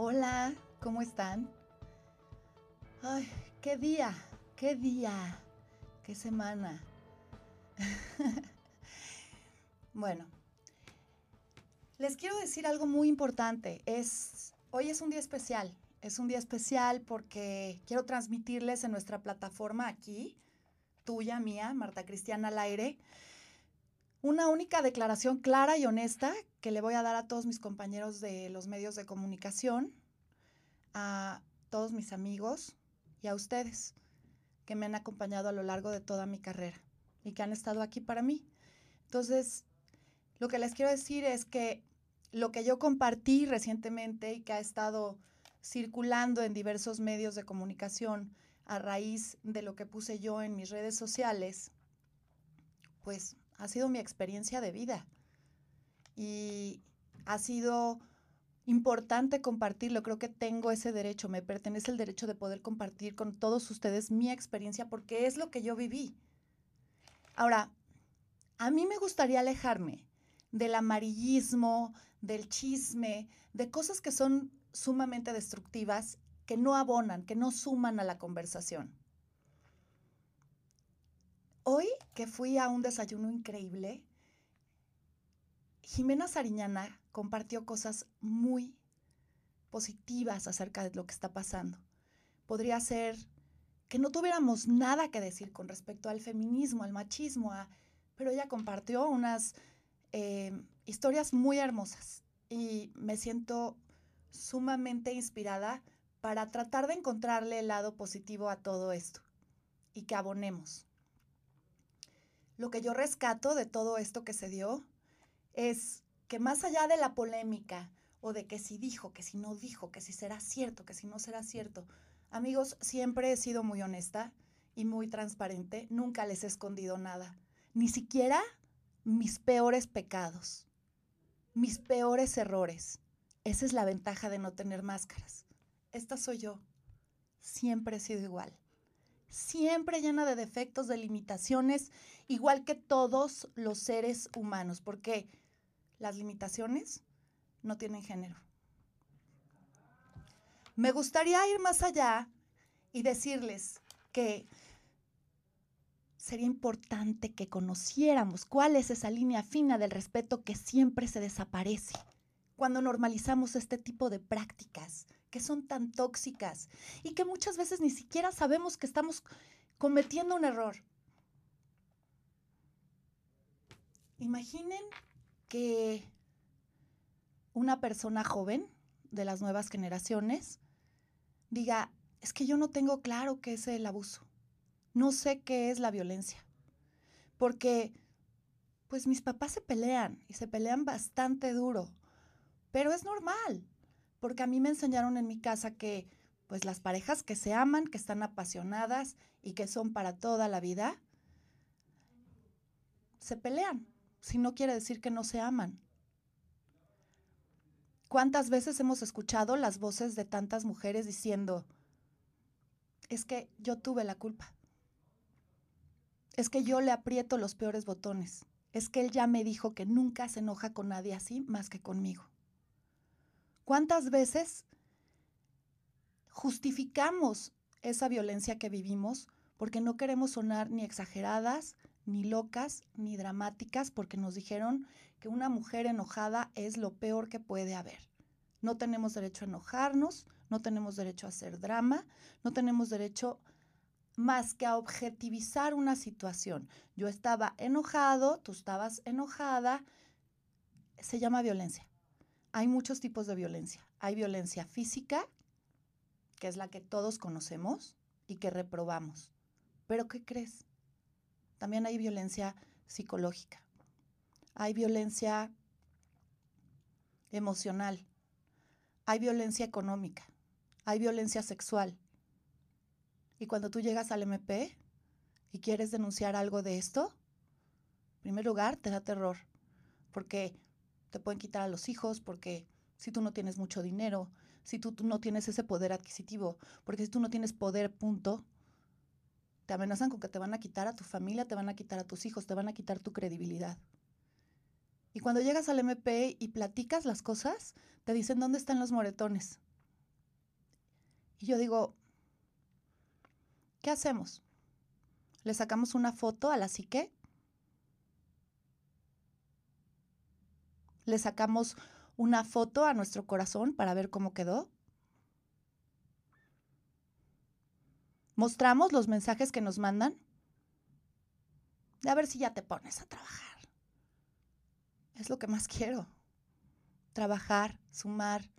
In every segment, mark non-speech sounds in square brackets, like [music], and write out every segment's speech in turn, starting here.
Hola, ¿cómo están? Ay, qué día, qué día, qué semana. [laughs] bueno, les quiero decir algo muy importante. Es, hoy es un día especial. Es un día especial porque quiero transmitirles en nuestra plataforma aquí, tuya, mía, Marta Cristiana al aire, una única declaración clara y honesta que le voy a dar a todos mis compañeros de los medios de comunicación, a todos mis amigos y a ustedes que me han acompañado a lo largo de toda mi carrera y que han estado aquí para mí. Entonces, lo que les quiero decir es que lo que yo compartí recientemente y que ha estado circulando en diversos medios de comunicación a raíz de lo que puse yo en mis redes sociales, pues ha sido mi experiencia de vida. Y ha sido importante compartirlo. Creo que tengo ese derecho, me pertenece el derecho de poder compartir con todos ustedes mi experiencia porque es lo que yo viví. Ahora, a mí me gustaría alejarme del amarillismo, del chisme, de cosas que son sumamente destructivas, que no abonan, que no suman a la conversación. Hoy que fui a un desayuno increíble, Jimena Sariñana compartió cosas muy positivas acerca de lo que está pasando. Podría ser que no tuviéramos nada que decir con respecto al feminismo, al machismo, pero ella compartió unas eh, historias muy hermosas y me siento sumamente inspirada para tratar de encontrarle el lado positivo a todo esto y que abonemos. Lo que yo rescato de todo esto que se dio es que más allá de la polémica o de que si dijo, que si no dijo, que si será cierto, que si no será cierto, amigos, siempre he sido muy honesta y muy transparente, nunca les he escondido nada, ni siquiera mis peores pecados, mis peores errores. Esa es la ventaja de no tener máscaras. Esta soy yo. Siempre he sido igual siempre llena de defectos, de limitaciones, igual que todos los seres humanos, porque las limitaciones no tienen género. Me gustaría ir más allá y decirles que sería importante que conociéramos cuál es esa línea fina del respeto que siempre se desaparece cuando normalizamos este tipo de prácticas que son tan tóxicas y que muchas veces ni siquiera sabemos que estamos cometiendo un error. Imaginen que una persona joven de las nuevas generaciones diga, es que yo no tengo claro qué es el abuso, no sé qué es la violencia, porque pues mis papás se pelean y se pelean bastante duro, pero es normal, porque a mí me enseñaron en mi casa que pues las parejas que se aman, que están apasionadas y que son para toda la vida, se pelean, si no quiere decir que no se aman. ¿Cuántas veces hemos escuchado las voces de tantas mujeres diciendo, es que yo tuve la culpa? Es que yo le aprieto los peores botones. Es que él ya me dijo que nunca se enoja con nadie así más que conmigo. ¿Cuántas veces justificamos esa violencia que vivimos porque no queremos sonar ni exageradas, ni locas, ni dramáticas, porque nos dijeron que una mujer enojada es lo peor que puede haber. No tenemos derecho a enojarnos, no tenemos derecho a hacer drama, no tenemos derecho más que a objetivizar una situación. Yo estaba enojado, tú estabas enojada, se llama violencia hay muchos tipos de violencia. Hay violencia física, que es la que todos conocemos y que reprobamos. Pero ¿qué crees? También hay violencia psicológica. Hay violencia emocional. Hay violencia económica. Hay violencia sexual. Y cuando tú llegas al MP y quieres denunciar algo de esto, en primer lugar, te da terror. Porque te pueden quitar a los hijos porque si tú no tienes mucho dinero, si tú, no tienes ese poder adquisitivo, porque si tú no tienes poder, punto, te amenazan con que te van a quitar a tu familia, te van a quitar a tus hijos, te van a quitar tu credibilidad. Y cuando llegas al MP y platicas las cosas, te dicen dónde están los moretones. Y yo digo, ¿qué hacemos? ¿Le sacamos una foto a la psique? ¿Le sacamos una foto a nuestro corazón para ver cómo quedó? ¿Mostramos los mensajes que nos mandan? A ver si ya te pones a trabajar. Es lo que más quiero. Trabajar, sumar,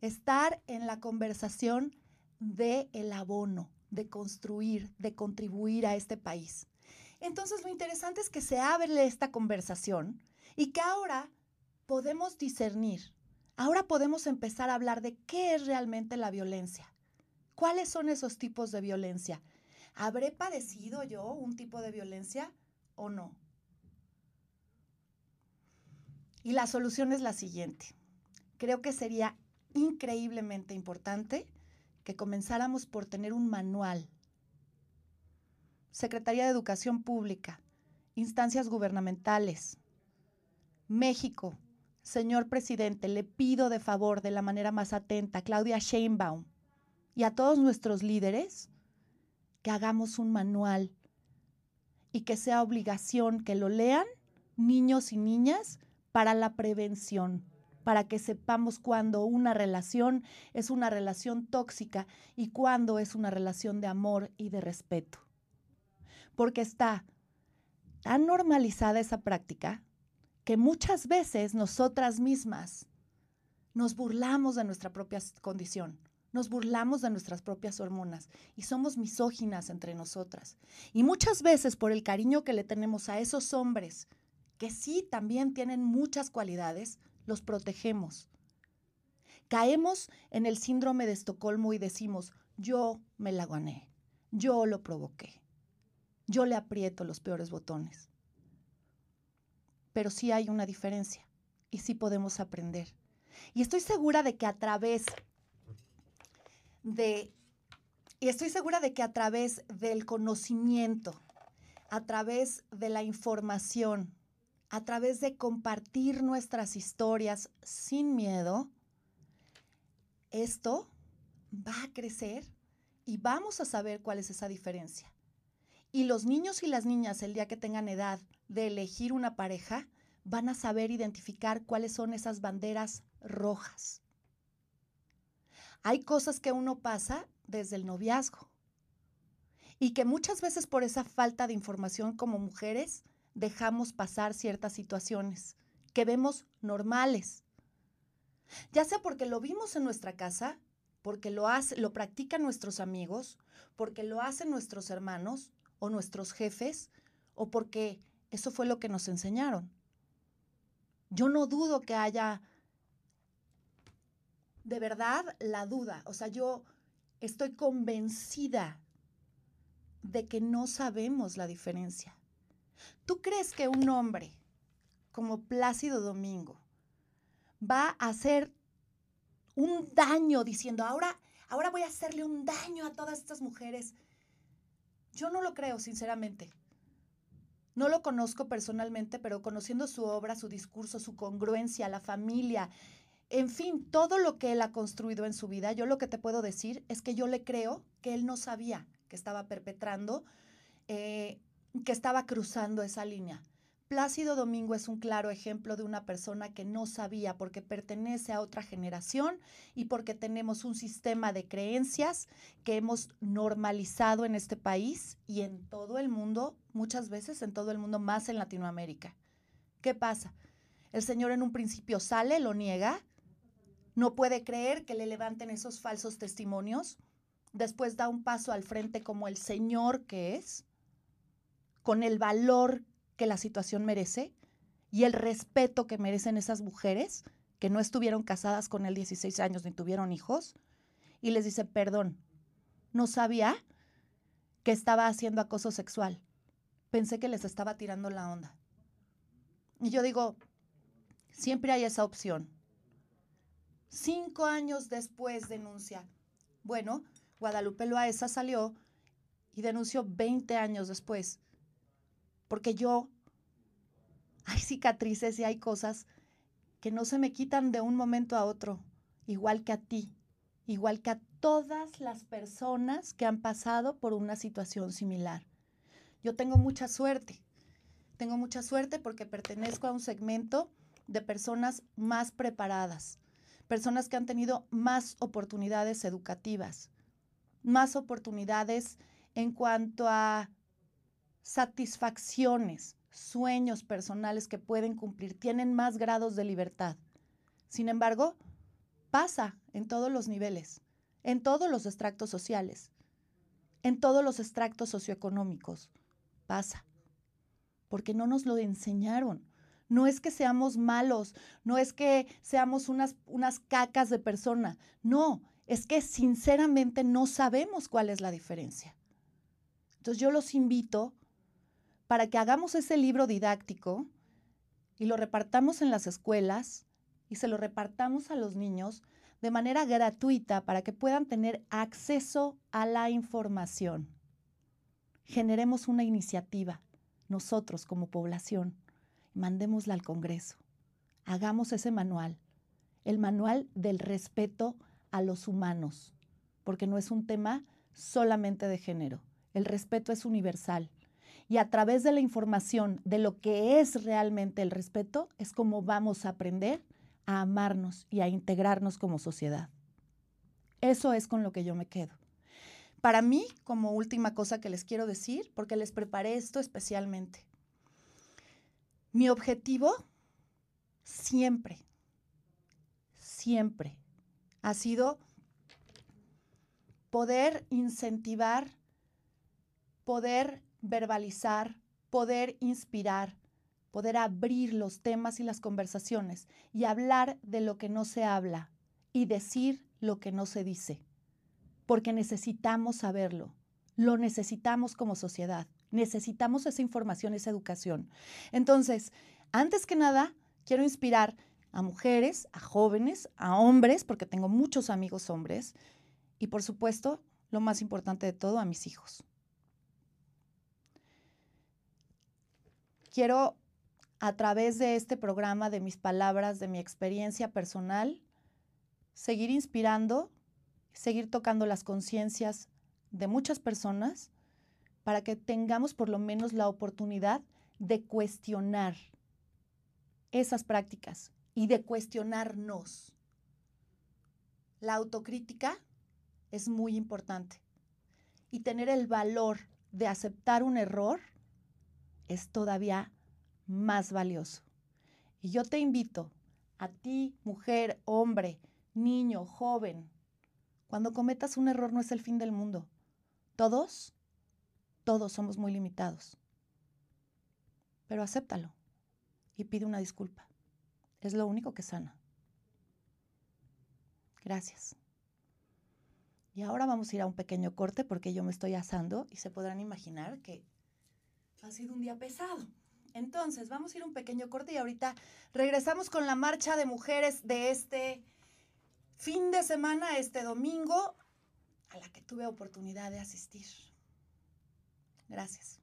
estar en la conversación de el abono, de construir, de contribuir a este país. Entonces lo interesante es que se abre esta conversación y que ahora podemos discernir, ahora podemos empezar a hablar de qué es realmente la violencia. ¿Cuáles son esos tipos de violencia? ¿Habré padecido yo un tipo de violencia o no? Y la solución es la siguiente. Creo que sería increíblemente importante que comenzáramos por tener un manual. Secretaría de Educación Pública, instancias gubernamentales. México, señor presidente, le pido de favor de la manera más atenta, Claudia Sheinbaum, y a todos nuestros líderes que hagamos un manual y que sea obligación que lo lean niños y niñas para la prevención, para que sepamos cuándo una relación es una relación tóxica y cuándo es una relación de amor y de respeto. Porque está tan normalizada esa práctica que muchas veces nosotras mismas nos burlamos de nuestra propia condición. Nos burlamos de nuestras propias hormonas y somos misóginas entre nosotras. Y muchas veces por el cariño que le tenemos a esos hombres, que sí también tienen muchas cualidades, los protegemos. Caemos en el síndrome de Estocolmo y decimos, yo me la gané, yo lo provoqué, yo le aprieto los peores botones. Pero sí hay una diferencia y sí podemos aprender. Y estoy segura de que a través de, y estoy segura de que a través del conocimiento, a través de la información, a través de compartir nuestras historias sin miedo, esto va a crecer y vamos a saber cuál es esa diferencia. Y los niños y las niñas, el día que tengan edad de elegir una pareja, van a saber identificar cuáles son esas banderas rojas. Hay cosas que uno pasa desde el noviazgo y que muchas veces por esa falta de información como mujeres dejamos pasar ciertas situaciones que vemos normales. Ya sea porque lo vimos en nuestra casa, porque lo, hace, lo practican nuestros amigos, porque lo hacen nuestros hermanos o nuestros jefes, o porque eso fue lo que nos enseñaron. Yo no dudo que haya de verdad la duda. O sea, yo estoy convencida de que no sabemos la diferencia. ¿Tú crees que un hombre como Plácido Domingo va a hacer un daño diciendo, ahora, ahora voy a hacerle un daño a todas estas mujeres? Yo no lo creo, sinceramente. No lo conozco personalmente, pero conociendo su obra, su discurso, su congruencia, la familia, en fin, todo lo que él ha construido en su vida, yo lo que te puedo decir es que yo le creo que él no sabía que estaba perpetrando, eh, que estaba cruzando esa línea. Plácido Domingo es un claro ejemplo de una persona que no sabía porque pertenece a otra generación y porque tenemos un sistema de creencias que hemos normalizado en este país y en todo el mundo, muchas veces en todo el mundo, más en Latinoamérica. ¿Qué pasa? El Señor en un principio sale, lo niega, no puede creer que le levanten esos falsos testimonios. Después da un paso al frente como el Señor que es, con el valor que la situación merece y el respeto que merecen esas mujeres que no estuvieron casadas con él 16 años ni tuvieron hijos. Y les dice, perdón, no sabía que estaba haciendo acoso sexual. Pensé que les estaba tirando la onda. Y yo digo, siempre hay esa opción. Cinco años después denuncia. Bueno, Guadalupe Loaesa salió y denunció 20 años después. Porque yo, hay cicatrices y hay cosas que no se me quitan de un momento a otro, igual que a ti, igual que a todas las personas que han pasado por una situación similar. Yo tengo mucha suerte. Tengo mucha suerte porque pertenezco a un segmento de personas más preparadas, personas que han tenido más oportunidades educativas, más oportunidades en cuanto a satisfacciones, sueños personales que pueden cumplir, tienen más grados de libertad. Sin embargo, pasa en todos los niveles, en todos los extractos sociales, en todos los extractos socioeconómicos. Pasa. Porque no nos lo enseñaron. No es que seamos malos, no es que seamos unas, unas cacas de persona. No, es que sinceramente no sabemos cuál es la diferencia. Entonces yo los invito para que hagamos ese libro didáctico y lo repartamos en las escuelas y se lo repartamos a los niños de manera gratuita para que puedan tener acceso a la información. Generemos una iniciativa, nosotros como población, mandémosla al Congreso. Hagamos ese manual, el manual del respeto a los humanos, porque no es un tema solamente de género. El respeto es universal. Y a través de la información de lo que es realmente el respeto, es como vamos a aprender a amarnos y a integrarnos como sociedad. Eso es con lo que yo me quedo. Para mí, como última cosa que les quiero decir, porque les preparé esto especialmente, mi objetivo siempre, siempre ha sido poder incentivar, poder verbalizar, poder inspirar, poder abrir los temas y las conversaciones y hablar de lo que no se habla y decir lo que no se dice, porque necesitamos saberlo, lo necesitamos como sociedad, necesitamos esa información, esa educación. Entonces, antes que nada, quiero inspirar a mujeres, a jóvenes, a hombres, porque tengo muchos amigos hombres, y por supuesto, lo más importante de todo, a mis hijos. Quiero a través de este programa, de mis palabras, de mi experiencia personal, seguir inspirando, seguir tocando las conciencias de muchas personas para que tengamos por lo menos la oportunidad de cuestionar esas prácticas y de cuestionarnos. La autocrítica es muy importante y tener el valor de aceptar un error es todavía más valioso. Y yo te invito a ti, mujer, hombre, niño, joven, cuando cometas un error no es el fin del mundo. Todos, todos somos muy limitados. Pero acéptalo y pide una disculpa. Es lo único que sana. Gracias. Y ahora vamos a ir a un pequeño corte porque yo me estoy asando y se podrán imaginar que ha sido un día pesado. Entonces, vamos a ir un pequeño corte y ahorita regresamos con la marcha de mujeres de este fin de semana, este domingo, a la que tuve oportunidad de asistir. Gracias.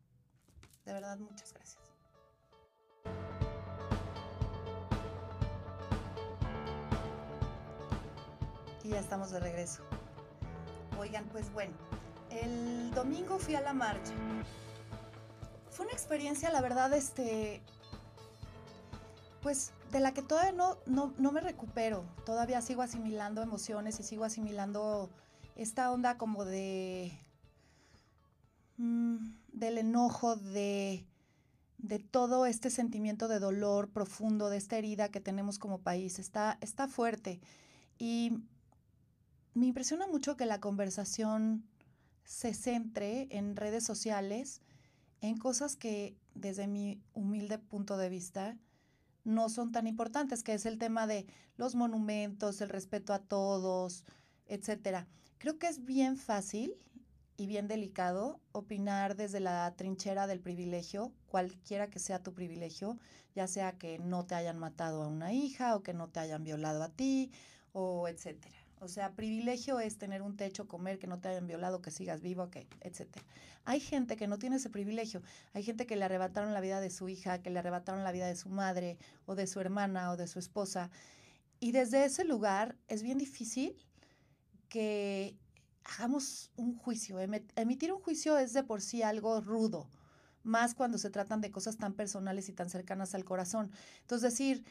De verdad, muchas gracias. Y ya estamos de regreso. Oigan, pues bueno, el domingo fui a la marcha fue una experiencia, la verdad, este, pues de la que todavía no, no, me recupero. Todavía sigo asimilando emociones y sigo asimilando esta onda como de... Mm, del enojo, de, de todo este sentimiento de dolor profundo, de esta herida que tenemos como país. Está, está fuerte. Y me impresiona mucho que la conversación se centre en redes sociales en cosas que desde mi humilde punto de vista no son tan importantes, que es el tema de los monumentos, el respeto a todos, etcétera. Creo que es bien fácil y bien delicado opinar desde la trinchera del privilegio, cualquiera que sea tu privilegio, ya sea que no te hayan matado a una hija o que no te hayan violado a ti o etcétera. O sea, privilegio es tener un techo, comer, que no te hayan violado, que sigas vivo, que, etc. Hay gente que no tiene ese privilegio. Hay gente que le arrebataron la vida de su hija, que le arrebataron la vida de su madre, o de su hermana, o de su esposa. Y desde ese lugar es bien difícil que hagamos un juicio. Emitir un juicio es de por sí algo rudo, más cuando se tratan de cosas tan personales y tan cercanas al corazón. Entonces decir,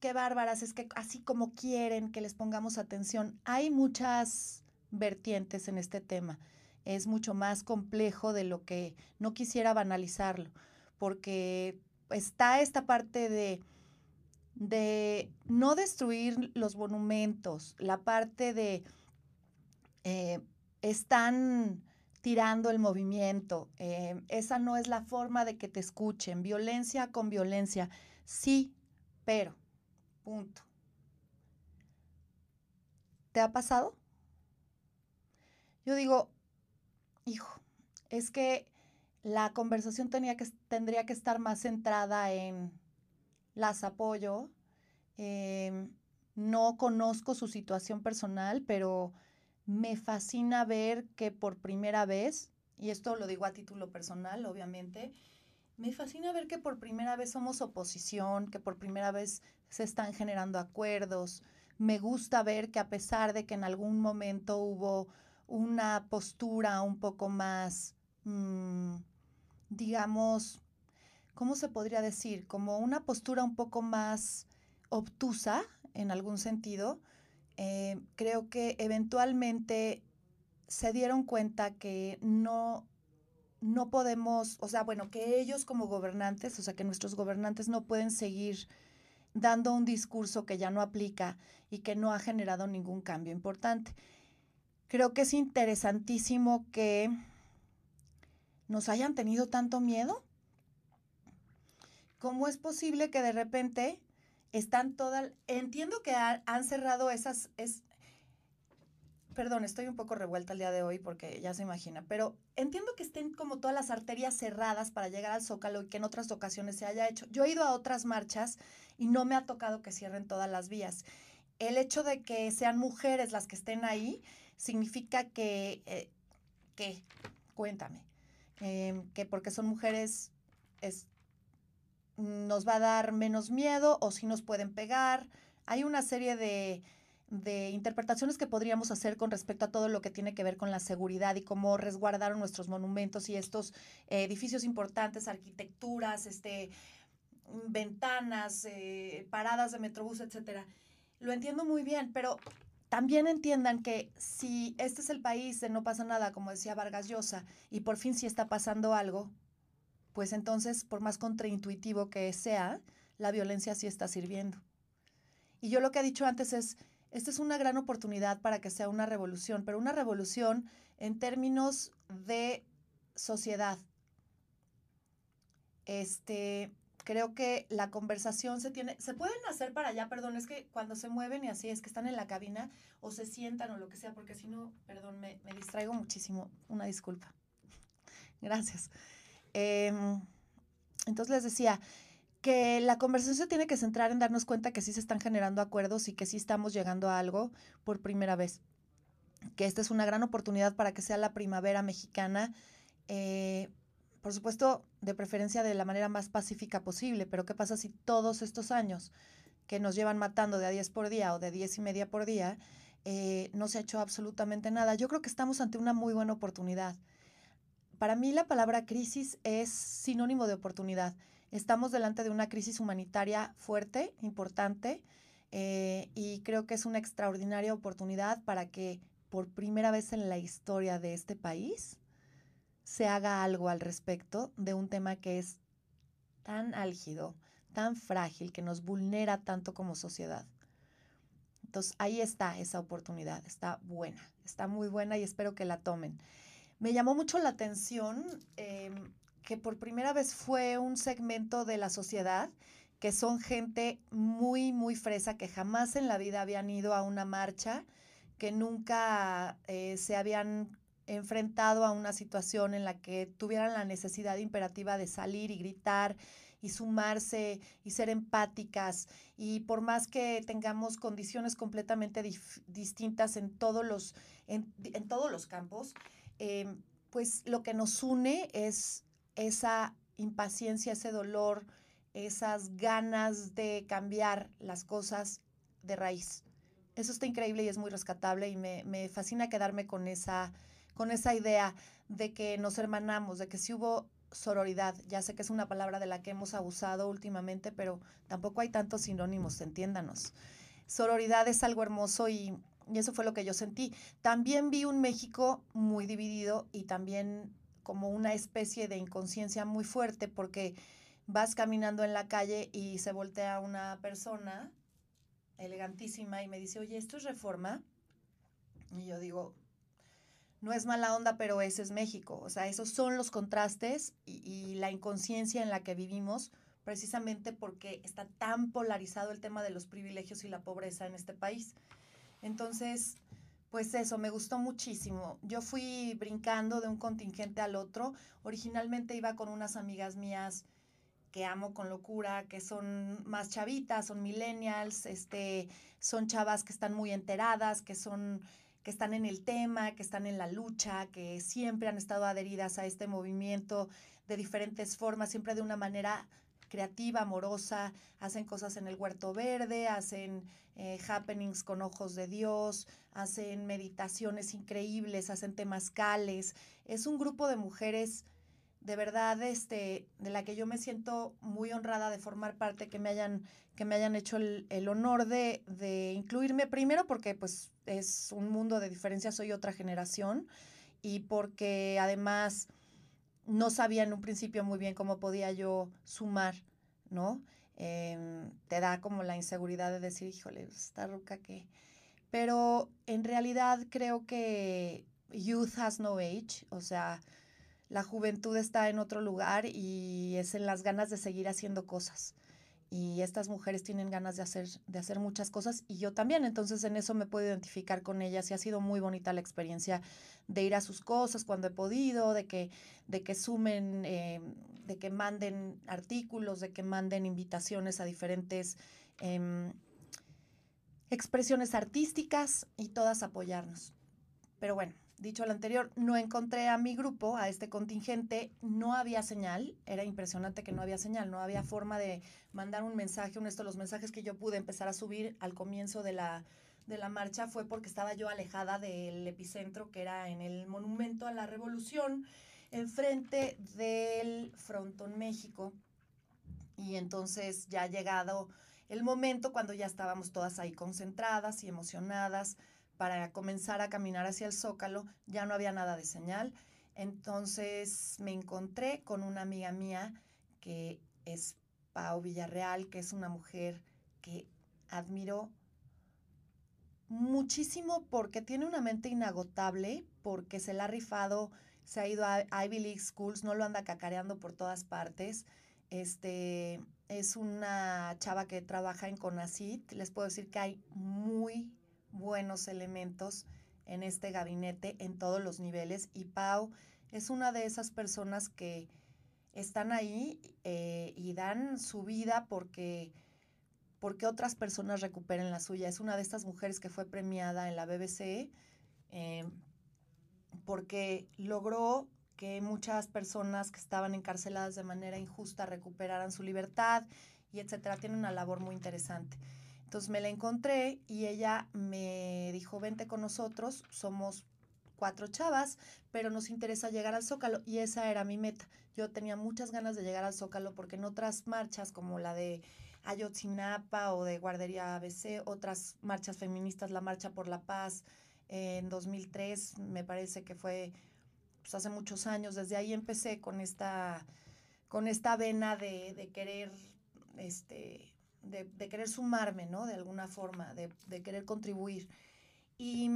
qué bárbaras, es que así como quieren que les pongamos atención, hay muchas vertientes en este tema. Es mucho más complejo de lo que no quisiera banalizarlo, porque está esta parte de, de no destruir los monumentos, la parte de eh, están tirando el movimiento, eh, esa no es la forma de que te escuchen, violencia con violencia, sí, pero, ¿Te ha pasado? Yo digo, hijo, es que la conversación tenía que, tendría que estar más centrada en las apoyo. Em, no conozco su situación personal, pero me fascina ver que por primera vez, y esto lo digo a título personal, obviamente, me fascina ver que por primera vez somos oposición, que por primera vez se están generando acuerdos. Me gusta ver que a pesar de que en algún momento hubo una postura un poco más, mm, digamos, ¿cómo se podría decir? Como una postura un poco más obtusa en algún sentido. Eh, creo que eventualmente se dieron cuenta que no, no podemos, o sea, bueno, que ellos como gobernantes, o sea, que nuestros gobernantes no pueden seguir dando un discurso que ya no aplica y que no ha generado ningún cambio importante. Creo que es interesantísimo que nos hayan tenido tanto miedo. ¿Cómo es posible que de repente están todas... Entiendo que han cerrado esas... Es, perdón, estoy un poco revuelta el día de hoy porque ya se imagina, pero entiendo que estén como todas las arterias cerradas para llegar al Zócalo y que en otras ocasiones se haya hecho. Yo he ido a otras marchas y no me ha tocado que cierren todas las vías. El hecho de que sean mujeres las que estén ahí significa que, eh, que cuéntame, em, que porque son mujeres es, nos va a dar menos miedo o si nos pueden pegar. Hay una serie de, de interpretaciones que podríamos hacer con respecto a todo lo que tiene que ver con la seguridad y cómo resguardaron nuestros monumentos y estos eh, edificios importantes, arquitecturas, este, ventanas, eh, paradas de metrobús, etcétera. Lo entiendo muy bien, pero también entiendan que si este es el país de no pasa nada, como decía Vargas Llosa, y por fin sí está pasando algo, pues entonces, por más contraintuitivo que sea, la violencia sí está sirviendo. Y yo lo que he dicho antes es, esta es una gran oportunidad para que sea una revolución, pero una revolución en términos de sociedad. Este, creo que la conversación se tiene, se pueden hacer para allá, perdón, es que cuando se mueven y así es que están en la cabina o se sientan o lo que sea, porque si no, perdón, me, me, distraigo muchísimo, una disculpa. [laughs] Gracias. Em, entonces les decía que la conversación se tiene que centrar en darnos cuenta que sí se están generando acuerdos y que sí estamos llegando a algo por primera vez. Que esta es una gran oportunidad para que sea la primavera mexicana. Eh, por supuesto, de preferencia de la manera más pacífica posible, pero ¿qué pasa si todos estos años que nos llevan matando de a 10 por día o de 10 y media por día, eh, no se ha hecho absolutamente nada? Yo creo que estamos ante una muy buena oportunidad. Para mí la palabra crisis es sinónimo de oportunidad. Estamos delante de una crisis humanitaria fuerte, importante, eh, y creo que es una extraordinaria oportunidad para que por primera vez en la historia de este país se haga algo al respecto de un tema que es tan álgido, tan frágil, que nos vulnera tanto como sociedad. Entonces ahí está esa oportunidad, está buena, está muy buena y espero que la tomen. Me llamó mucho la atención em, que por primera vez fue un segmento de la sociedad que son gente muy, muy fresa, que jamás en la vida habían ido a una marcha, que nunca eh, se habían enfrentado a una situación en la que tuvieran la necesidad imperativa de salir y gritar y sumarse y ser empáticas. Y por más que tengamos condiciones completamente distintas en todos los, en, todos los campos, em, pues lo que nos une es esa impaciencia, ese dolor, esas ganas de cambiar las cosas de raíz. Eso está increíble y es muy rescatable y me, me fascina quedarme con esa, con esa idea de que nos hermanamos, de que si hubo sororidad, ya sé que es una palabra de la que hemos abusado últimamente, pero tampoco hay tantos sinónimos, entiéndanos. Sororidad es algo hermoso y, y eso fue lo que yo sentí. También vi un México muy dividido y también como una especie de inconsciencia muy fuerte porque vas caminando en la calle y se voltea una persona elegantísima y me dice, oye, ¿esto es reforma? Y yo digo, no es mala onda, pero ese es México. O sea, esos son los contrastes y, y, la inconsciencia en la que vivimos, precisamente porque está tan polarizado el tema de los privilegios y la pobreza en este país. Entonces, pues eso, me gustó muchísimo. Yo fui brincando de un contingente al otro. Originalmente iba con unas amigas mías que amo con locura, que son más chavitas, son millennials, este, son chavas que están muy enteradas, que son que están en el tema, que están en la lucha, que siempre han estado adheridas a este movimiento de diferentes formas, siempre de una manera creativa, amorosa, hacen cosas en el huerto verde, hacen eh, happenings con ojos de Dios, hacen meditaciones increíbles, hacen temazcales. Es un grupo de mujeres de verdad este, de la que yo me siento muy honrada de formar parte, que me hayan, que me hayan hecho el, el honor de, de, incluirme primero porque pues es un mundo de diferencia, soy otra generación y porque además no sabía en un principio muy bien cómo podía yo sumar, ¿no? Eh, te da como la inseguridad de decir, híjole, esta ruca que... Pero en realidad creo que youth has no age, o sea, la juventud está en otro lugar y es en las ganas de seguir haciendo cosas. Y estas mujeres tienen ganas de hacer, de hacer muchas cosas y yo también, entonces en eso me puedo identificar con ellas y ha sido muy bonita la experiencia de ir a sus cosas cuando he podido, de que, de que sumen, eh, de que manden artículos, de que manden invitaciones a diferentes eh, expresiones artísticas y todas apoyarnos. Pero bueno, dicho lo anterior, no encontré a mi grupo, a este contingente, no había señal, era impresionante que no había señal, no había forma de mandar un mensaje, uno de los mensajes que yo pude empezar a subir al comienzo de la, de la marcha fue porque estaba yo alejada del epicentro, que era en el Monumento a la Revolución, enfrente del Frontón México, y entonces ya ha llegado el momento cuando ya estábamos todas ahí concentradas y emocionadas, para comenzar a caminar hacia el zócalo, ya no había nada de señal. Entonces me encontré con una amiga mía que es Pau Villarreal, que es una mujer que admiro muchísimo porque tiene una mente inagotable, porque se la ha rifado, se ha ido a Ivy League Schools, no lo anda cacareando por todas partes. Este es una chava que trabaja en CONACIT. Les puedo decir que hay muy buenos elementos en este gabinete en todos los niveles y Pau es una de esas personas que están ahí eh, y dan su vida porque, porque otras personas recuperen la suya. Es una de estas mujeres que fue premiada en la BBC eh, porque logró que muchas personas que estaban encarceladas de manera injusta recuperaran su libertad y etcétera. Tiene una labor muy interesante. Entonces me la encontré y ella me dijo, vente con nosotros, somos cuatro chavas, pero nos interesa llegar al Zócalo y esa era mi meta. Yo tenía muchas ganas de llegar al Zócalo porque en otras marchas como la de Ayotzinapa o de Guardería ABC, otras marchas feministas, la Marcha por la Paz en 2003, me parece que fue pues, hace muchos años, desde ahí empecé con esta, con esta vena de, de querer este, de, querer sumarme, ¿no? De alguna forma, de, querer contribuir. Y,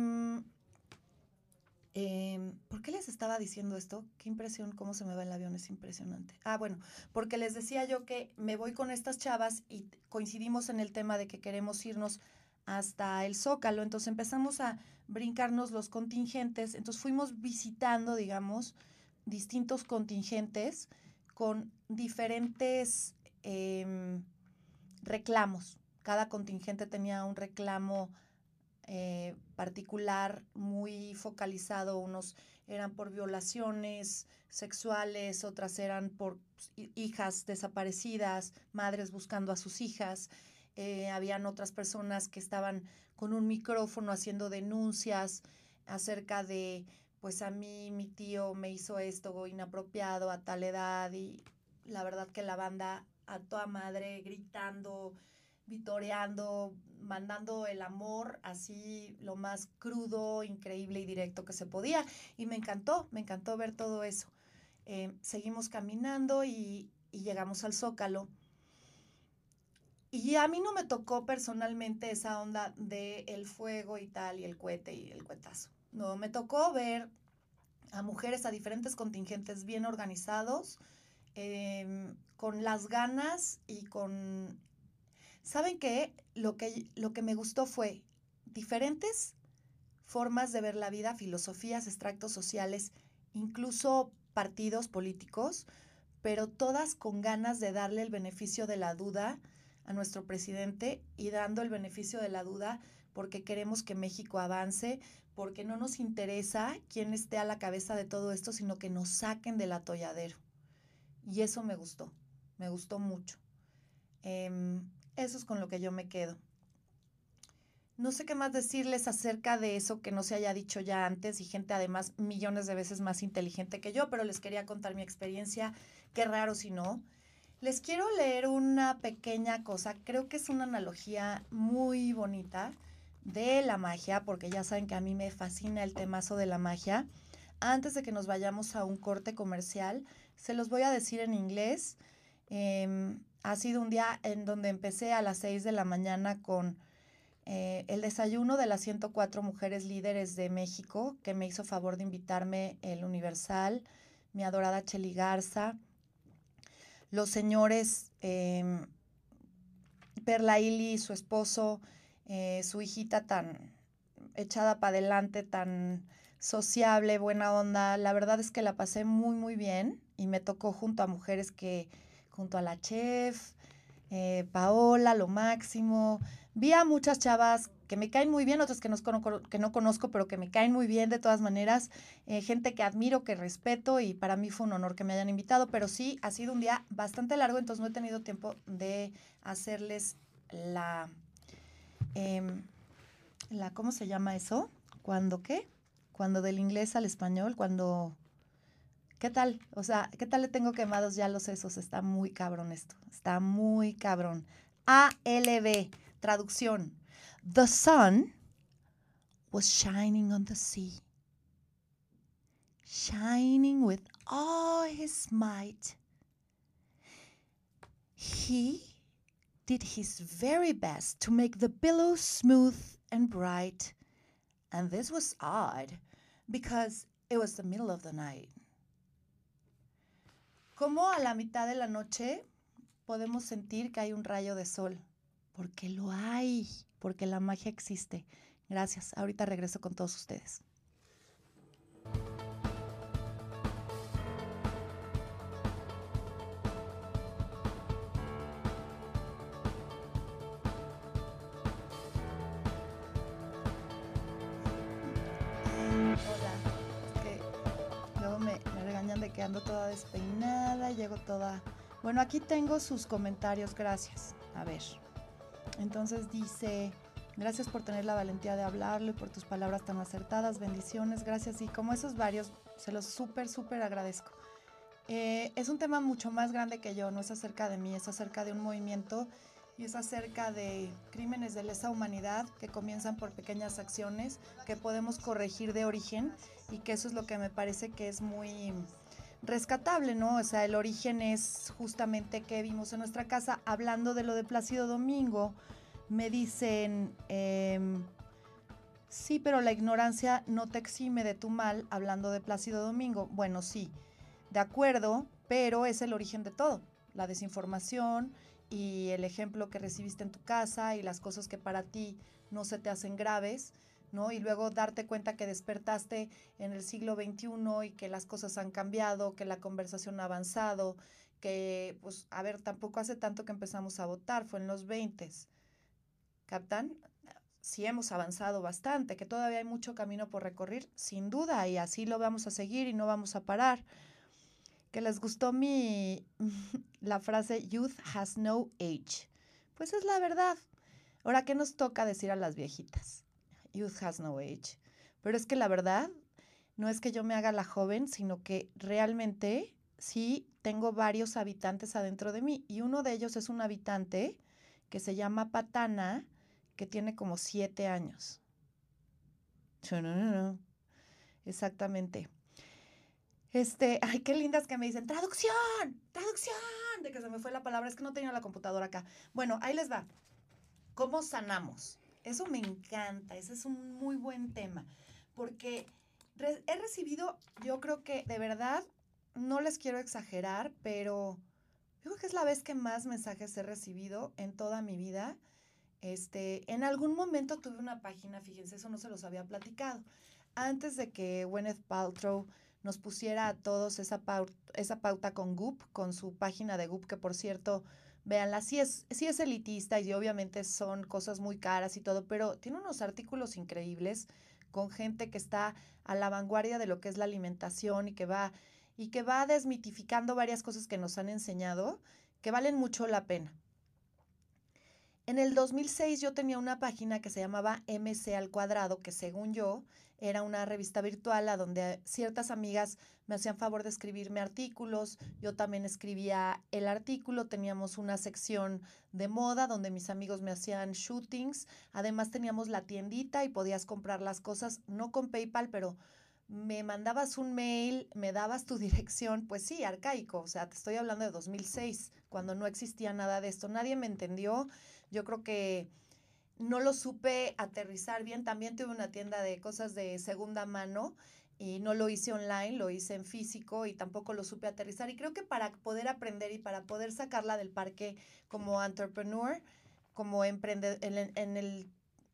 eh, ¿por qué les estaba diciendo esto? Qué impresión, cómo se me va el avión, es impresionante. Ah, bueno, porque les decía yo que me voy con estas chavas y coincidimos en el tema de que queremos irnos hasta el Zócalo, entonces empezamos a brincarnos los contingentes, entonces fuimos visitando, digamos, distintos contingentes con diferentes... Eh, reclamos. Cada contingente tenía un reclamo eh, particular, muy focalizado. Unos eran por violaciones sexuales, otras eran por hijas desaparecidas, madres buscando a sus hijas. eh, habían otras personas que estaban con un micrófono haciendo denuncias acerca de, pues a mí mi tío me hizo esto inapropiado a tal edad y la verdad que la banda a toda madre gritando, vitoreando, mandando el amor así lo más crudo, increíble y directo que se podía. Y me encantó, me encantó ver todo eso. Eh, seguimos caminando y, y llegamos al Zócalo. Y a mí no me tocó personalmente esa onda de el fuego y tal, y el cohete y el cuetazo. No, me tocó ver a mujeres a diferentes contingentes bien organizados, em, con las ganas y con... ¿Saben qué? Lo que, lo que me gustó fue diferentes formas de ver la vida, filosofías, extractos sociales, incluso partidos políticos, pero todas con ganas de darle el beneficio de la duda a nuestro presidente y dando el beneficio de la duda porque queremos que México avance, porque no nos interesa quién esté a la cabeza de todo esto, sino que nos saquen del atolladero. Y eso me gustó, me gustó mucho. Em, eso es con lo que yo me quedo. No sé qué más decirles acerca de eso que no se haya dicho ya antes y gente además millones de veces más inteligente que yo, pero les quería contar mi experiencia. Qué raro si no. Les quiero leer una pequeña cosa, creo que es una analogía muy bonita de la magia, porque ya saben que a mí me fascina el temazo de la magia. Antes de que nos vayamos a un corte comercial, se los voy a decir en inglés. Em, ha sido un día en donde empecé a las 6 de la mañana con eh, el desayuno de las 104 mujeres líderes de México, que me hizo favor de invitarme el Universal, mi adorada Cheli Garza, los señores eh, Perla y su esposo, eh, su hijita tan echada para adelante, tan sociable, buena onda. La verdad es que la pasé muy, muy bien y me tocó junto a mujeres que, junto a la chef, eh, Paola, lo máximo, Vi a muchas chavas que me caen muy bien, otras que no, que no conozco, pero que me caen muy bien de todas maneras, eh, gente que admiro, que respeto y para mí fue un honor que me hayan invitado, pero sí, ha sido un día bastante largo, entonces no he tenido tiempo de hacerles la, em, la ¿cómo se llama eso? ¿Cuándo qué? Cuando del inglés al español, cuando... ¿Qué tal? O sea, ¿qué tal le tengo quemados ya los sesos? Está muy cabrón esto, está muy cabrón. ALB. Traducción. The sun was shining on the sea, shining with all his might. He did his very best to make the billows smooth and bright, and this was odd because it was the middle of the night. Como a la mitad de la noche podemos sentir que hay un rayo de sol porque lo hay, porque la magia existe. Gracias. Ahorita regreso con todos ustedes. De que ando toda despeinada, llego toda... Bueno, aquí tengo sus comentarios, gracias. A ver. Entonces dice, gracias por tener la valentía de hablarlo y por tus palabras tan acertadas, bendiciones, gracias. Y como esos varios, se los súper, súper agradezco. Eh, es un tema mucho más grande que yo, no es acerca de mí, es acerca de un movimiento y es acerca de crímenes de lesa humanidad que comienzan por pequeñas acciones que podemos corregir de origen y que eso es lo que me parece que es muy rescatable, ¿no? O sea, el origen es justamente que vimos en nuestra casa, hablando de lo de Plácido Domingo, me dicen, em, sí, pero la ignorancia no te exime de tu mal, hablando de Plácido Domingo. Bueno, sí, de acuerdo, pero es el origen de todo, la desinformación y el ejemplo que recibiste en tu casa y las cosas que para ti no se te hacen graves y luego darte cuenta que despertaste en el siglo XXI y que las cosas han cambiado, que la conversación ha avanzado, que, pues, a ver, tampoco hace tanto que empezamos a votar, fue en los 20. ¿Captan? Sí hemos avanzado bastante, que todavía hay mucho camino por recorrer, sin duda, y así lo vamos a seguir y no vamos a parar. Que les gustó mi, [laughs] la frase, youth has no age. Pues es la verdad. Ahora, ¿qué nos toca decir a las viejitas? Youth has no age. Pero es que la verdad no es que yo me haga la joven, sino que realmente sí tengo varios habitantes adentro de mí. Y uno de ellos es un habitante que se llama Patana, que tiene como siete años. Exactamente. Este, [laughs] ay, qué lindas que me dicen, traducción, traducción, de que se me fue la palabra, es que no tenía la computadora acá. Bueno, ahí les va. ¿Cómo sanamos? Eso me encanta, ese es un muy buen tema, porque he recibido, yo creo que de verdad, no les quiero exagerar, pero yo creo que es la vez que más mensajes he recibido en toda mi vida. Este, en algún momento tuve una página, fíjense, eso no se los había platicado. Antes de que Gwyneth Paltrow nos pusiera a todos esa, pauta, esa pauta con Goop, con su página de Goop, que por cierto, véanla, sí es, sí es elitista y obviamente son cosas muy caras y todo, pero tiene unos artículos increíbles con gente que está a la vanguardia de lo que es la alimentación y que va y que va desmitificando varias cosas que nos han enseñado que valen mucho la pena. En el 2006 yo tenía una página que se llamaba MC al cuadrado, que según yo era una revista virtual a donde ciertas amigas me hacían favor de escribirme artículos, yo también escribía el artículo, teníamos una sección de moda donde mis amigos me hacían shootings, además teníamos la tiendita y podías comprar las cosas, no con PayPal, pero me mandabas un mail, me dabas tu [laughs] dirección, pues sí, arcaico, o sea, te estoy hablando de 2006, cuando no existía nada de esto, nadie me entendió, yo creo que no lo supe aterrizar bien. También tuve una tienda de cosas de segunda mano y no lo hice online, lo hice en físico y tampoco lo supe aterrizar. Y creo que para poder aprender y para poder sacarla del parque como entrepreneur, como emprendedor, en, el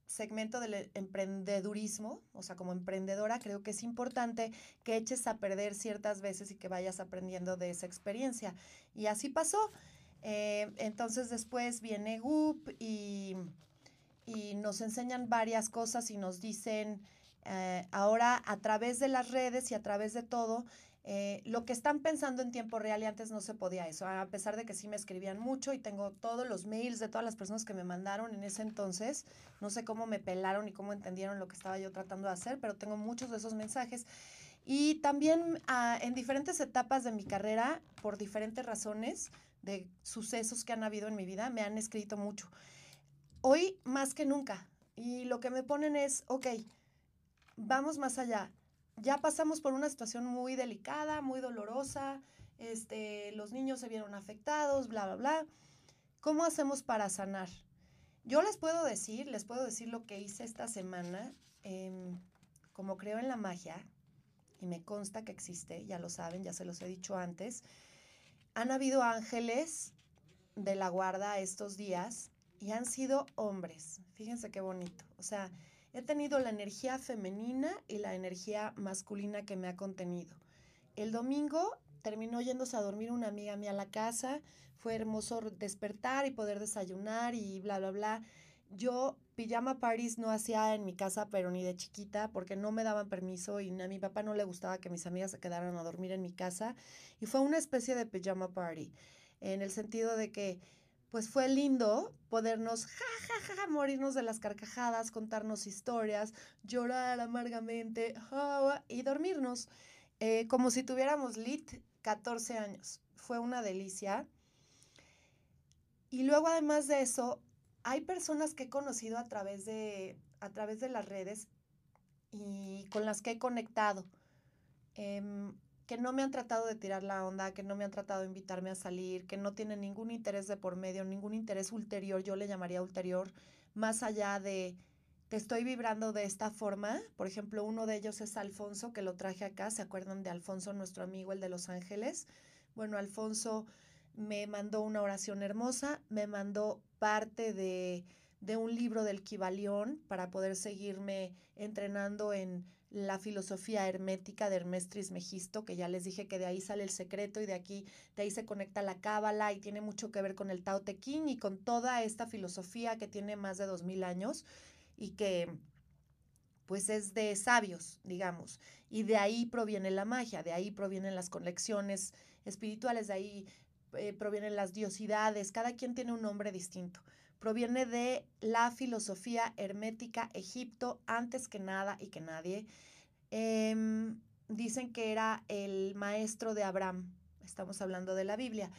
segmento del emprendedurismo, o sea, como emprendedora, creo que es importante que eches a perder ciertas veces y que vayas aprendiendo de esa experiencia. Y así pasó. Eh, entonces después viene Goop y y nos enseñan varias cosas y nos dicen eh, ahora a través de las redes y a través de todo, eh, lo que están pensando en tiempo real y antes no se podía eso, a pesar de que sí me escribían mucho y tengo todos los mails de todas las personas que me mandaron en ese entonces, no sé cómo me pelaron y cómo entendieron lo que estaba yo tratando de hacer, pero tengo muchos de esos mensajes. Y también ah, en diferentes etapas de mi carrera, por diferentes razones de sucesos que han habido en mi vida, me han escrito mucho hoy más que nunca. Y lo que me ponen es, ok, vamos más allá. Ya pasamos por una situación muy delicada, muy dolorosa, este, los niños se vieron afectados, bla, bla, bla. ¿Cómo hacemos para sanar? Yo les puedo decir, les puedo decir lo que hice esta semana. Em, como creo en la magia, y me consta que existe, ya lo saben, ya se los he dicho antes, han habido ángeles de la guarda estos días y han sido hombres. Fíjense qué bonito. O sea, he tenido la energía femenina y la energía masculina que me ha contenido. El domingo terminó yéndose a dormir una amiga mía a la casa. Fue hermoso despertar y poder desayunar y bla, bla, bla. Yo pijama parties no hacía en mi casa, pero ni de chiquita, porque no me daban permiso y a mi papá no le gustaba que mis amigas se quedaran a dormir en mi casa. Y fue una especie de pijama party, en el sentido de que pues fue lindo podernos, ja, ja, ja, morirnos de las carcajadas, contarnos historias, llorar amargamente y dormirnos eh, como si tuviéramos lit 14 años. Fue una delicia. Y luego, además de eso, hay personas que he conocido a través de, a través de las redes y con las que he conectado. Em, que no me han tratado de tirar la onda, que no me han tratado de invitarme a salir, que no tienen ningún interés de por medio, ningún interés ulterior, yo le llamaría ulterior, más allá de te estoy vibrando de esta forma. Por ejemplo, uno de ellos es Alfonso, que lo traje acá. ¿Se acuerdan de Alfonso, nuestro amigo, el de Los Ángeles? Bueno, Alfonso me mandó una oración hermosa, me mandó parte de, de un libro del Kibalión para poder seguirme entrenando en la filosofía hermética de Hermes Trismegisto, que ya les dije que de ahí sale el secreto y de aquí, de ahí se conecta la cábala y tiene mucho que ver con el Tao Te Ching y con toda esta filosofía que tiene más de dos mil años y que pues es de sabios, digamos, y de ahí proviene la magia, de ahí provienen las conexiones espirituales, de ahí eh, provienen las diosidades, cada quien tiene un nombre distinto. proviene de la filosofía hermética Egipto, antes que nada y que nadie. Em, dicen que era el maestro de Abraham, estamos hablando de la Biblia.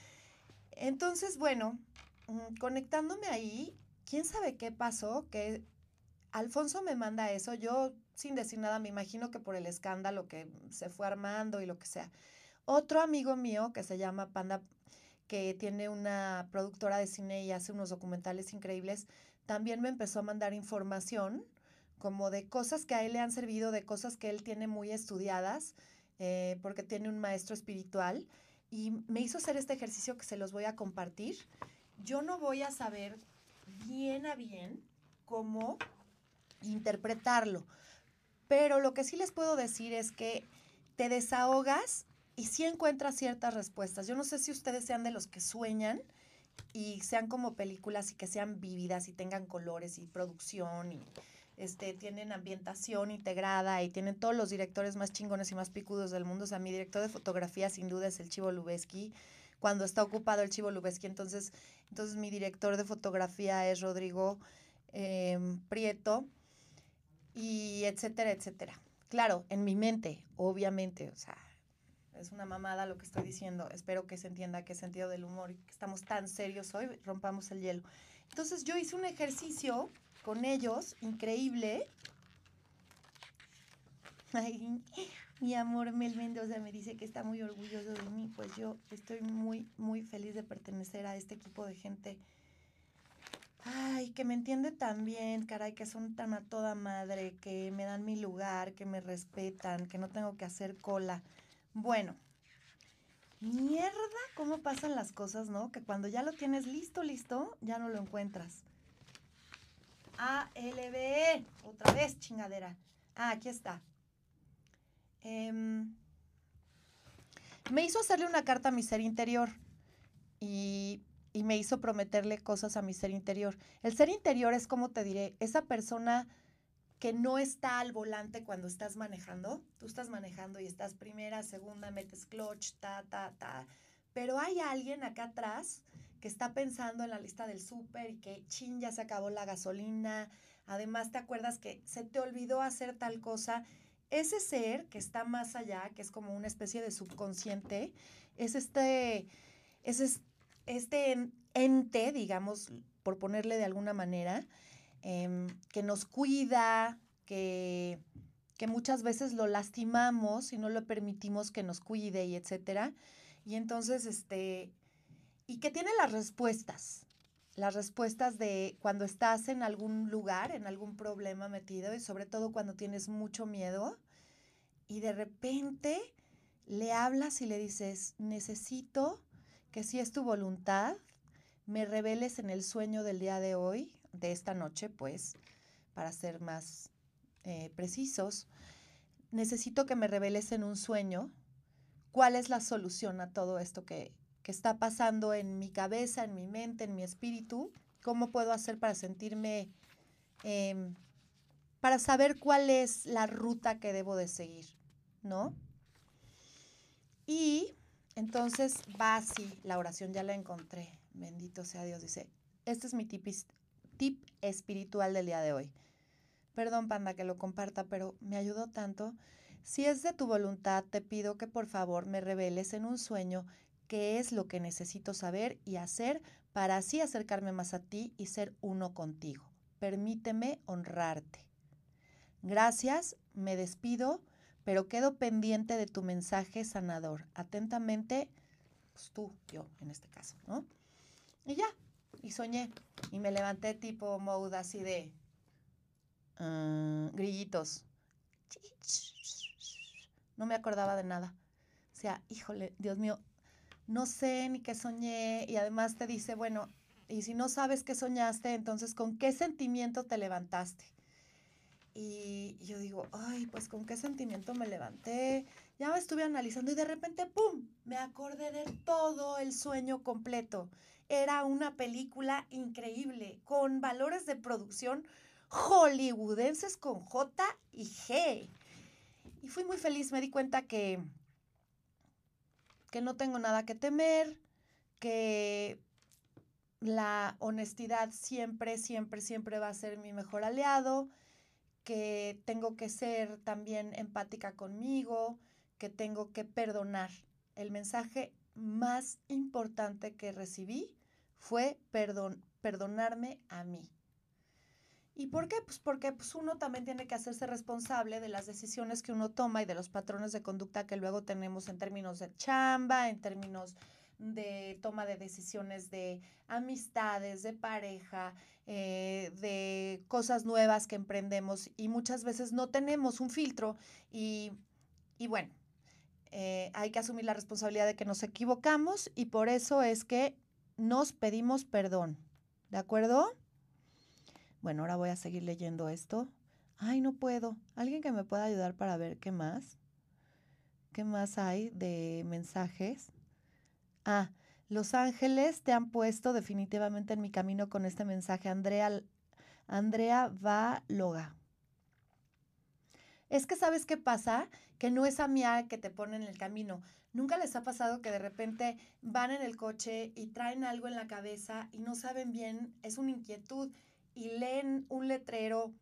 Entonces, bueno, mm, conectándome ahí, quién sabe qué pasó, que Alfonso me manda eso, yo sin decir nada me imagino que por el escándalo que se fue armando y lo que sea. Otro amigo mío que se llama Panda, que tiene una productora de cine y hace unos documentales increíbles, también me empezó a mandar información como de cosas que a él le han servido, de cosas que él tiene muy estudiadas, eh, porque tiene un maestro espiritual, y me hizo hacer este ejercicio que se los voy a compartir. Yo no voy a saber bien a bien cómo interpretarlo, pero lo que sí les puedo decir es que te desahogas y sí encuentras ciertas respuestas. Yo no sé si ustedes sean de los que sueñan y sean como películas y que sean vívidas y tengan colores y producción y este, tienen ambientación integrada y tienen todos los directores más chingones y más picudos del mundo. O sea, mi director de fotografía sin duda es el Chivo Lubeski. Cuando está ocupado el Chivo Lubeski, entonces, entonces mi director de fotografía es Rodrigo em, Prieto y etcétera, etcétera. Claro, en mi mente, obviamente, o sea, es una mamada lo que estoy diciendo. Espero que se entienda qué sentido del humor y que estamos tan serios hoy, rompamos el hielo. Entonces yo hice un ejercicio con ellos, increíble. Ay, mi amor Mel Mendoza me dice que está muy orgulloso de mí, pues yo estoy muy, muy feliz de pertenecer a este equipo de gente. Ay, que me entiende tan bien, caray, que son tan a toda madre, que me dan mi lugar, que me respetan, que no tengo que hacer cola. Bueno, mierda, cómo pasan las cosas, ¿no? Que cuando ya lo tienes listo, listo, ya no lo encuentras. A-L-B-E, otra vez, chingadera. Ah, aquí está. Em, me hizo hacerle una carta a mi ser interior y, y me hizo prometerle cosas a mi ser interior. El ser interior es como te diré, esa persona que no está al volante cuando estás manejando. Tú estás manejando y estás primera, segunda, metes clutch, ta, ta, ta. Pero hay alguien acá atrás que está pensando en la lista del súper y que chin, ya se acabó la gasolina. Además, te acuerdas que se te olvidó hacer tal cosa. Ese ser que está más allá, que es como una especie de subconsciente, es este, es este ente, digamos, por ponerle de alguna manera, Em, que nos cuida, que, que muchas veces lo lastimamos y no lo permitimos que nos cuide y etcétera. Y entonces, este, y que tiene las respuestas, las respuestas de cuando estás en algún lugar, en algún problema metido y sobre todo cuando tienes mucho miedo y de repente le hablas y le dices, necesito que si es tu voluntad, me reveles en el sueño del día de hoy de esta noche, pues, para ser más eh, precisos, necesito que me reveles en un sueño cuál es la solución a todo esto que, está pasando en mi cabeza, en mi mente, en mi espíritu, cómo puedo hacer para sentirme, em, para saber cuál es la ruta que debo de seguir, ¿no? Y entonces va así, la oración ya la encontré, bendito sea Dios, dice, este es mi tipis, tip espiritual del día de hoy. Perdón, panda, que lo comparta, pero me ayudó tanto. Si es de tu voluntad, te pido que por favor me reveles en un sueño qué es lo que necesito saber y hacer para así acercarme más a ti y ser uno contigo. Permíteme honrarte. Gracias, me despido, pero quedo pendiente de tu mensaje sanador. Atentamente, pues tú, yo en este caso, ¿no? Y ya, y soñé. Y me levanté tipo mode así de ah, grillitos. No me acordaba de nada. O sea, híjole, Dios mío, no sé ni qué soñé. Y además te dice, bueno, y si no sabes qué soñaste, entonces, ¿con qué sentimiento te levantaste? Y yo digo, ay, pues con qué sentimiento me levanté. Ya me estuve analizando y de repente, ¡pum! Me acordé de todo el sueño completo era una película increíble, con valores de producción hollywoodenses con J y G. Y fui muy feliz, me di cuenta que, que no tengo nada que temer, que la honestidad siempre, siempre, siempre va a ser mi mejor aliado, que tengo que ser también empática conmigo, que tengo que perdonar. El mensaje más importante que recibí fue perdón, perdonarme a mí. ¿Y por qué? Pues porque pues uno también tiene que hacerse responsable de las decisiones que uno toma y de los patrones de conducta que luego tenemos en términos de chamba, en términos de toma de decisiones de amistades, de pareja, eh, de cosas nuevas que emprendemos y muchas veces no tenemos un filtro y, bueno, eh, hay que asumir la responsabilidad de que nos equivocamos y por eso es que nos pedimos perdón. ¿De acuerdo? Bueno, ahora voy a seguir leyendo esto. Ay, no puedo. ¿Alguien que me pueda ayudar para ver qué más? ¿Qué más hay de mensajes? Ah, Los Ángeles te han puesto definitivamente en mi camino con este mensaje. Andrea, Andrea Valoga. Es que sabes qué pasa, que no es a mí que te pone en el camino. ¿Nunca les ha pasado que de repente van en el coche y traen algo en la cabeza y no saben bien, es una inquietud y leen un letrero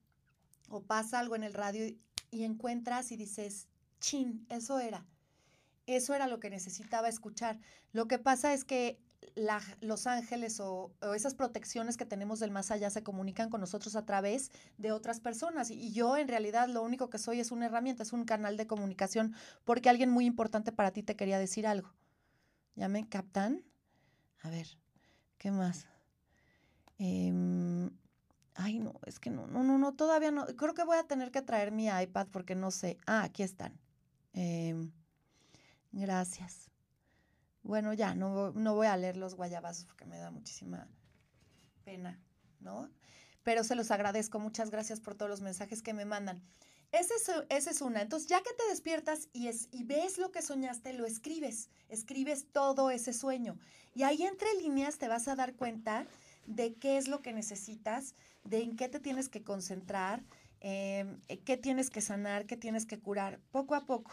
o pasa algo en el radio y, encuentras y dices, chin, eso era. Eso era lo que necesitaba escuchar. Lo que pasa es que los ángeles o, esas protecciones que tenemos del más allá se comunican con nosotros a través de otras personas. Y, yo en realidad lo único que soy es una herramienta, es un canal de comunicación porque alguien muy importante para ti te quería decir algo. ¿Ya me captan? A ver, ¿qué más? Em, ay, no, es que no, no, no, no, todavía no. Creo que voy a tener que traer mi iPad porque no sé. Ah, aquí están. Eh, Gracias. Bueno, ya, no, no voy a leer los guayabazos porque me da muchísima pena, ¿no? Pero se los agradezco. Muchas gracias por todos los mensajes que me mandan. Esa es, ese es una. Entonces, ya que te despiertas y, es, y ves lo que soñaste, lo escribes. Escribes todo ese sueño. Y ahí entre líneas te vas a dar cuenta de qué es lo que necesitas, de en qué te tienes que concentrar, em, qué tienes que sanar, qué tienes que curar, poco a poco.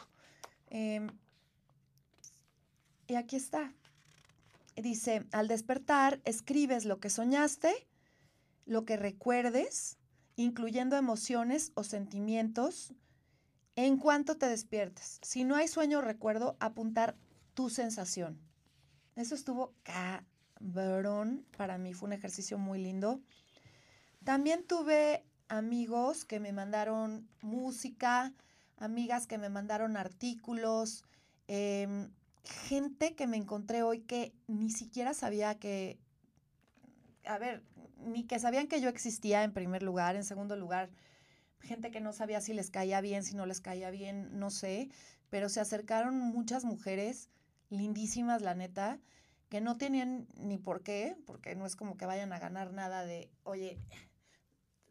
Em, y aquí está. Dice, al despertar, escribes lo que soñaste, lo que recuerdes, incluyendo emociones o sentimientos, en cuanto te despiertes. Si no hay sueño o recuerdo, apuntar tu sensación. Eso estuvo cabrón. Para mí fue un ejercicio muy lindo. También tuve amigos que me mandaron música, amigas que me mandaron artículos, eh, gente que me encontré hoy que ni siquiera sabía que, a ver, ni que sabían que yo existía en primer lugar, en segundo lugar, gente que no sabía si les caía bien, si no les caía bien, no sé, pero se acercaron muchas mujeres lindísimas, la neta, que no tenían ni por qué, porque no es como que vayan a ganar nada de, oye,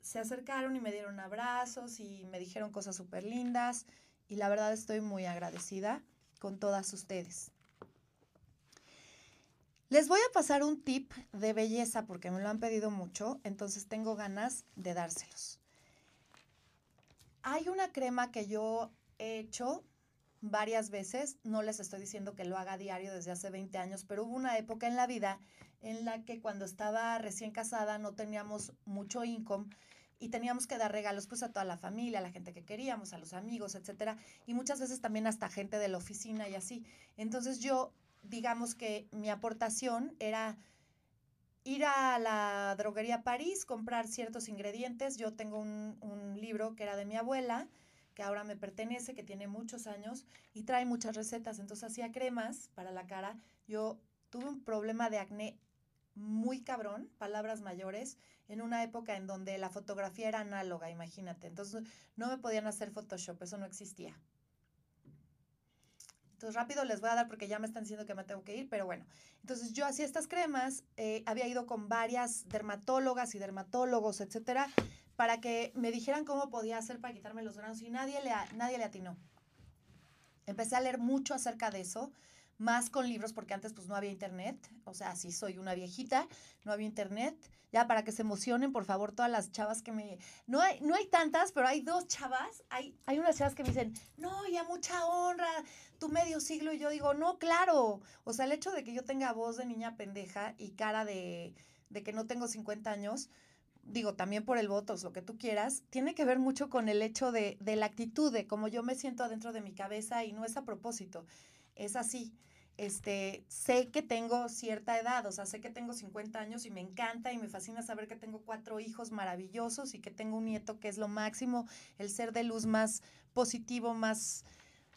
se acercaron y me dieron abrazos y me dijeron cosas súper lindas y la verdad estoy muy agradecida con todas ustedes. Les voy a pasar un tip de belleza porque me lo han pedido mucho, entonces tengo ganas de dárselos. Hay una crema que yo he hecho varias veces, no les estoy diciendo que lo haga diario desde hace 20 años, pero hubo una época en la vida en la que cuando estaba recién casada no teníamos mucho income y teníamos que dar regalos pues a toda la familia, a la gente que queríamos, a los amigos, etcétera, y muchas veces también hasta gente de la oficina y así. Entonces yo, digamos que mi aportación era ir a la droguería París, comprar ciertos ingredientes. Yo tengo un, un libro que era de mi abuela, que ahora me pertenece, que tiene muchos años y trae muchas recetas. Entonces hacía cremas para la cara. Yo tuve un problema de acné muy cabrón, palabras mayores, en una época en donde la fotografía era análoga, imagínate. Entonces no me podían hacer Photoshop, eso no existía. Entonces rápido les voy a dar porque ya me están diciendo que me tengo que ir, pero bueno. Entonces yo hacía estas cremas, eh, había ido con varias dermatólogas y dermatólogos, etcétera, para que me dijeran cómo podía hacer para quitarme los granos y nadie le, nadie le atinó. Empecé a leer mucho acerca de eso más con libros, porque antes pues no había internet, o sea, sí soy una viejita, no había internet, ya para que se emocionen, por favor, todas las chavas que me... No hay, no hay tantas, pero hay dos chavas, hay, hay unas chavas que me dicen, no, ya mucha honra, tu medio siglo, y yo digo, no, claro, o sea, el hecho de que yo tenga voz de niña pendeja y cara de, de que no tengo 50 años, digo, también por el voto, lo que tú quieras, tiene que ver mucho con el hecho de, de la actitud, de cómo yo me siento adentro de mi cabeza y no es a propósito, es así este, sé que tengo cierta edad, o sea, sé que tengo 50 años y me encanta y me fascina saber que tengo cuatro hijos maravillosos y que tengo un nieto que es lo máximo, el ser de luz más positivo, más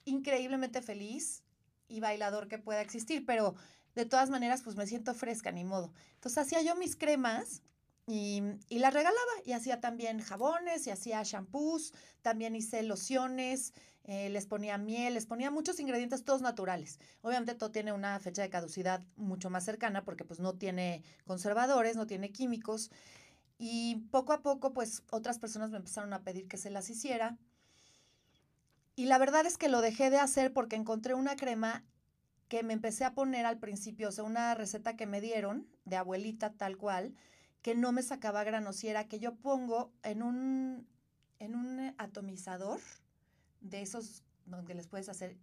increíblemente feliz y bailador que pueda existir, pero de todas maneras, pues me siento fresca, ni modo. Entonces hacía yo mis cremas y, y las regalaba y hacía también jabones y hacía shampoos, también hice lociones, eh, les ponía miel, les ponía muchos ingredientes, todos naturales. Obviamente todo tiene una fecha de caducidad mucho más cercana porque pues no tiene conservadores, no tiene químicos. Y poco a poco pues otras personas me empezaron a pedir que se las hiciera. Y la verdad es que lo dejé de hacer porque encontré una crema que me empecé a poner al principio, o sea, una receta que me dieron de abuelita tal cual, que no me sacaba granos y era que yo pongo en un, en un atomizador, de esos donde les puedes hacer...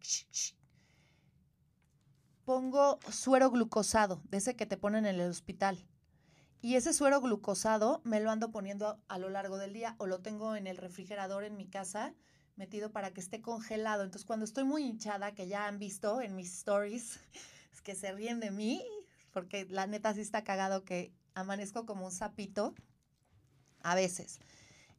Pongo suero glucosado, de ese que te ponen en el hospital. Y ese suero glucosado me lo ando poniendo a, lo largo del día o lo tengo en el refrigerador en mi casa metido para que esté congelado. Entonces cuando estoy muy hinchada, que ya han visto en mis stories, [laughs] es que se ríen de mí, porque la neta sí está cagado que amanezco como un sapito a veces.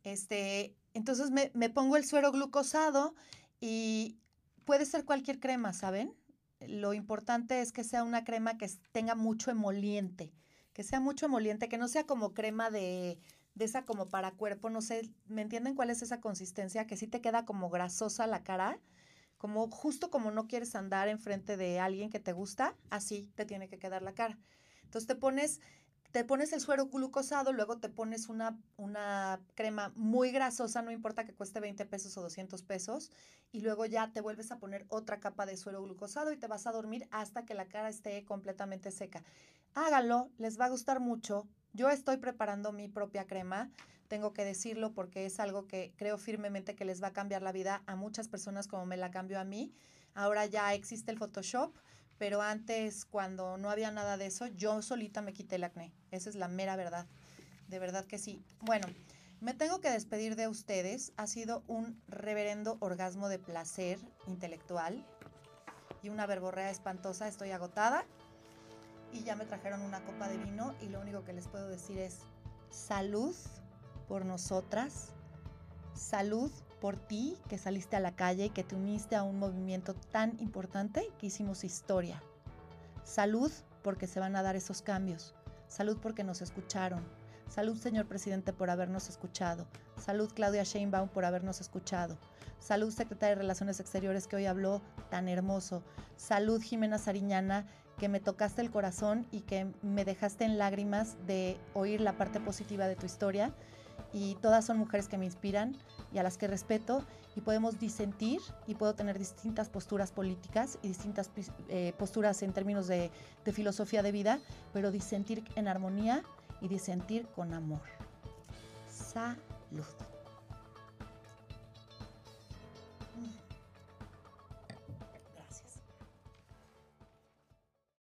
Este, entonces me, pongo el suero glucosado y puede ser cualquier crema, ¿saben? Lo importante es que sea una crema que tenga mucho emoliente, que sea mucho emoliente, que no sea como crema de, de esa como para cuerpo, no sé, ¿me entienden cuál es esa consistencia? Que sí te queda como grasosa la cara, como justo como no quieres andar enfrente de alguien que te gusta, así te tiene que quedar la cara. Entonces te pones te pones el suero glucosado, luego te pones una, una crema muy grasosa, no importa que cueste 20 pesos o 200 pesos, y luego ya te vuelves a poner otra capa de suero glucosado y te vas a dormir hasta que la cara esté completamente seca. Hágalo, les va a gustar mucho. Yo estoy preparando mi propia crema, tengo que decirlo porque es algo que creo firmemente que les va a cambiar la vida a muchas personas como me la cambió a mí. Ahora ya existe el Photoshop pero antes, cuando no había nada de eso, yo solita me quité el acné. Esa es la mera verdad. De verdad que sí. Bueno, me tengo que despedir de ustedes. Ha sido un reverendo orgasmo de placer intelectual y una verborrea espantosa. Estoy agotada y ya me trajeron una copa de vino y lo único que les puedo decir es salud por nosotras, salud por ti que saliste a la calle y que te uniste a un movimiento tan importante que hicimos historia. Salud porque se van a dar esos cambios. Salud porque nos escucharon. Salud, señor presidente, por habernos escuchado. Salud, Claudia Sheinbaum, por habernos escuchado. Salud, secretaria de Relaciones Exteriores, que hoy habló tan hermoso. Salud, Jimena Sariñana, que me tocaste el corazón y que me dejaste en lágrimas de oír la parte positiva de tu historia y todas son mujeres que me inspiran y a las que respeto y podemos disentir y puedo tener distintas posturas políticas y distintas eh, posturas en términos de, de filosofía de vida, pero disentir en armonía y disentir con amor. Salud.